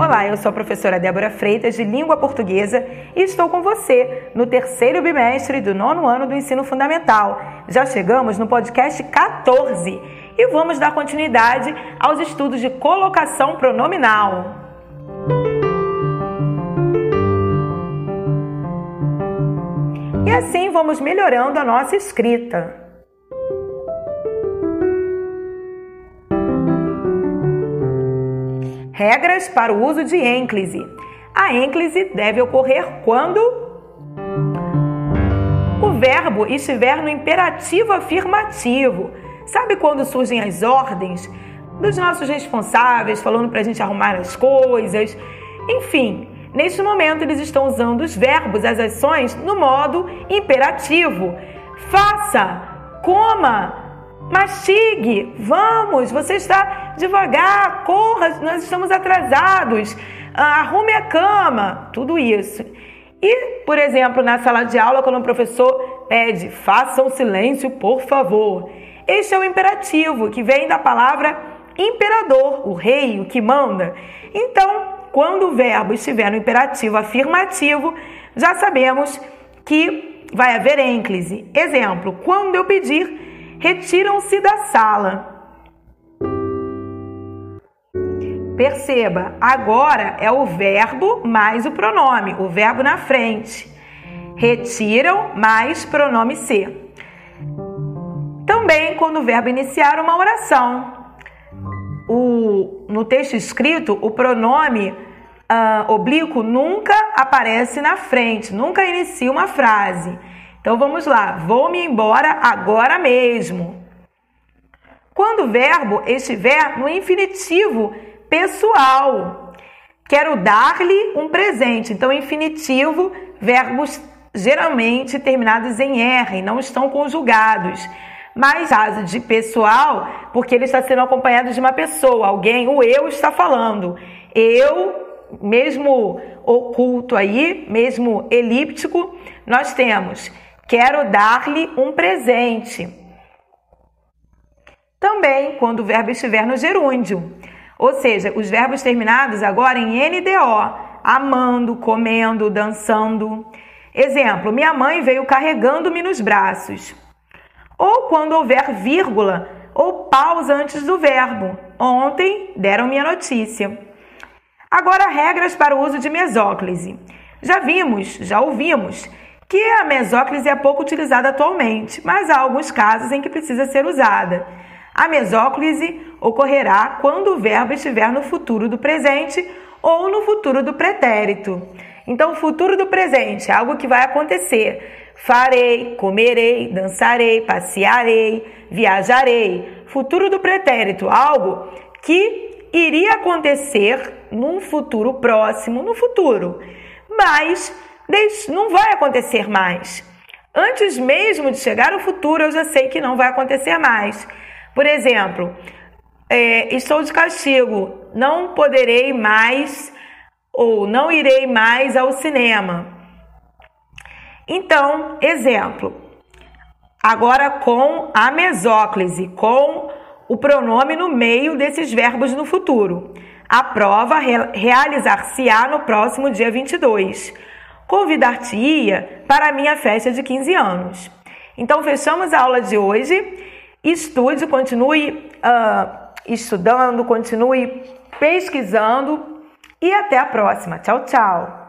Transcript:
Olá, eu sou a professora Débora Freitas, de Língua Portuguesa, e estou com você no terceiro bimestre do nono ano do ensino fundamental. Já chegamos no podcast 14 e vamos dar continuidade aos estudos de colocação pronominal. E assim vamos melhorando a nossa escrita. Regras para o uso de ênclise. A ênclise deve ocorrer quando o verbo estiver no imperativo afirmativo. Sabe quando surgem as ordens dos nossos responsáveis falando para a gente arrumar as coisas? Enfim, neste momento eles estão usando os verbos, as ações, no modo imperativo. Faça, coma, Mastigue, vamos, você está devagar, corra, nós estamos atrasados, ah, arrume a cama, tudo isso. E, por exemplo, na sala de aula, quando o professor pede, façam silêncio, por favor. Este é o imperativo, que vem da palavra imperador, o rei, o que manda. Então, quando o verbo estiver no imperativo afirmativo, já sabemos que vai haver ênclise. Exemplo, quando eu pedir retiram-se da sala. Perceba, agora é o verbo mais o pronome, o verbo na frente. Retiram mais pronome ser. Também quando o verbo iniciar uma oração. O, no texto escrito, o pronome uh, oblíquo nunca aparece na frente, nunca inicia uma frase. Então vamos lá, vou-me embora agora mesmo. Quando o verbo estiver no infinitivo pessoal, quero dar-lhe um presente. Então, infinitivo, verbos geralmente terminados em R, não estão conjugados. Mas caso de pessoal, porque ele está sendo acompanhado de uma pessoa, alguém, o eu está falando. Eu, mesmo oculto aí, mesmo elíptico, nós temos Quero dar-lhe um presente. Também quando o verbo estiver no gerúndio, ou seja, os verbos terminados agora em NDO, amando, comendo, dançando. Exemplo: minha mãe veio carregando-me nos braços. Ou quando houver vírgula ou pausa antes do verbo. Ontem deram-me a notícia. Agora, regras para o uso de mesóclise. Já vimos, já ouvimos que a mesóclise é pouco utilizada atualmente, mas há alguns casos em que precisa ser usada. A mesóclise ocorrerá quando o verbo estiver no futuro do presente ou no futuro do pretérito. Então, o futuro do presente é algo que vai acontecer. Farei, comerei, dançarei, passearei, viajarei. Futuro do pretérito, algo que iria acontecer num futuro próximo, no futuro. Mas não vai acontecer mais. Antes mesmo de chegar o futuro, eu já sei que não vai acontecer mais. Por exemplo, é, estou de castigo, não poderei mais ou não irei mais ao cinema. Então, exemplo, agora com a mesóclise, com o pronome no meio desses verbos no futuro. A prova realizar-se-á no próximo dia 22 convidar-te-ia para a minha festa de 15 anos. Então, fechamos a aula de hoje. Estude, continue uh, estudando, continue pesquisando e até a próxima. Tchau, tchau!